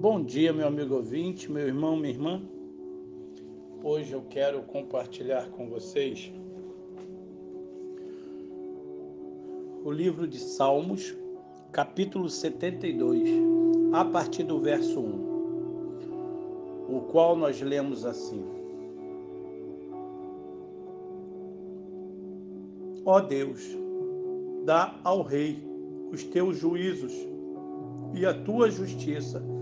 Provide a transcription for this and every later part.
Bom dia, meu amigo ouvinte, meu irmão, minha irmã. Hoje eu quero compartilhar com vocês o livro de Salmos, capítulo 72, a partir do verso 1, o qual nós lemos assim: Ó Deus, dá ao rei os teus juízos e a tua justiça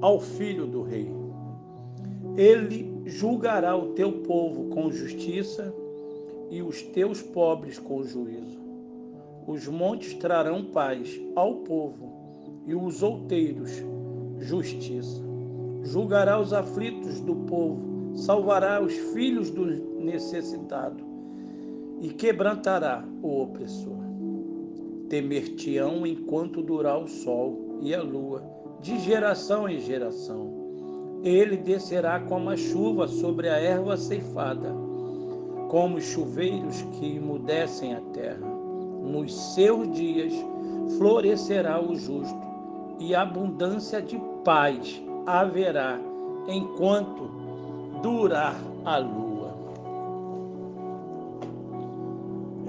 ao filho do rei. Ele julgará o teu povo com justiça e os teus pobres com juízo. Os montes trarão paz ao povo e os outeiros justiça. Julgará os aflitos do povo, salvará os filhos do necessitado e quebrantará o opressor. Temer-te-ão enquanto durar o sol e a lua de geração em geração. Ele descerá como a chuva sobre a erva ceifada, como os chuveiros que emudecem a terra. Nos seus dias florescerá o justo, e abundância de paz haverá enquanto durar a lua.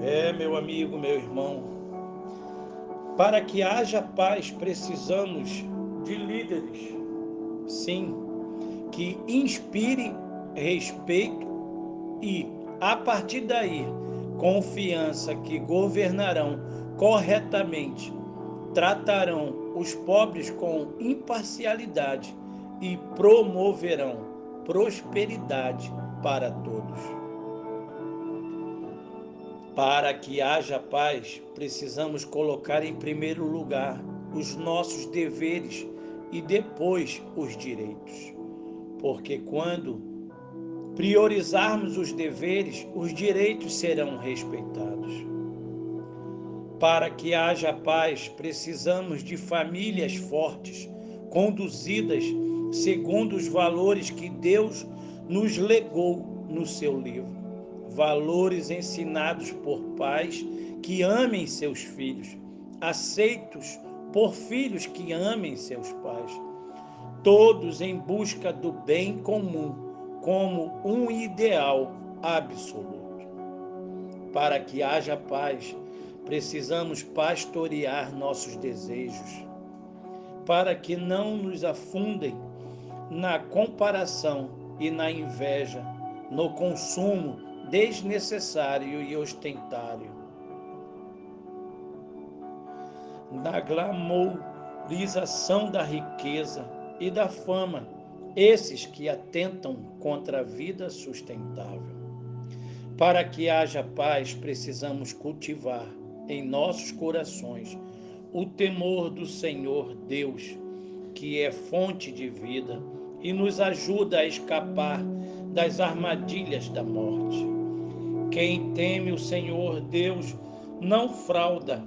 É, meu amigo, meu irmão, para que haja paz, precisamos de líderes, sim, que inspire respeito e, a partir daí, confiança que governarão corretamente, tratarão os pobres com imparcialidade e promoverão prosperidade para todos. Para que haja paz, precisamos colocar em primeiro lugar os nossos deveres e depois os direitos. Porque quando priorizarmos os deveres, os direitos serão respeitados. Para que haja paz, precisamos de famílias fortes, conduzidas segundo os valores que Deus nos legou no seu livro. Valores ensinados por pais que amem seus filhos, aceitos por filhos que amem seus pais, todos em busca do bem comum como um ideal absoluto. Para que haja paz, precisamos pastorear nossos desejos, para que não nos afundem na comparação e na inveja, no consumo desnecessário e ostentário na glamorização da riqueza e da fama, esses que atentam contra a vida sustentável. Para que haja paz, precisamos cultivar em nossos corações o temor do Senhor Deus, que é fonte de vida e nos ajuda a escapar das armadilhas da morte. Quem teme o Senhor Deus não frauda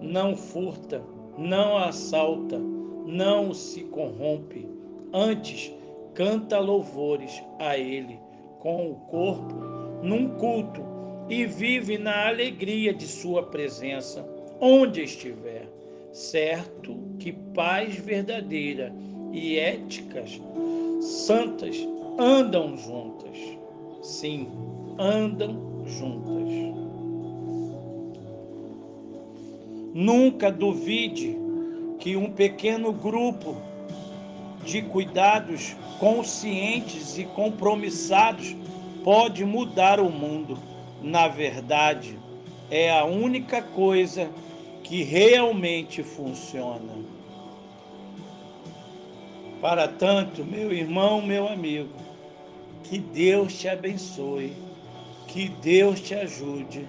não furta, não assalta, não se corrompe. Antes, canta louvores a Ele com o corpo num culto e vive na alegria de Sua presença, onde estiver. Certo que paz verdadeira e éticas santas andam juntas. Sim, andam juntas. Nunca duvide que um pequeno grupo de cuidados conscientes e compromissados pode mudar o mundo. Na verdade, é a única coisa que realmente funciona. Para tanto, meu irmão, meu amigo, que Deus te abençoe, que Deus te ajude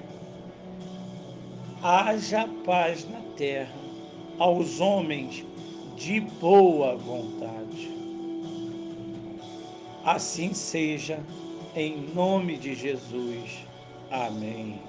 haja paz na terra aos homens de boa vontade. Assim seja, em nome de Jesus. Amém.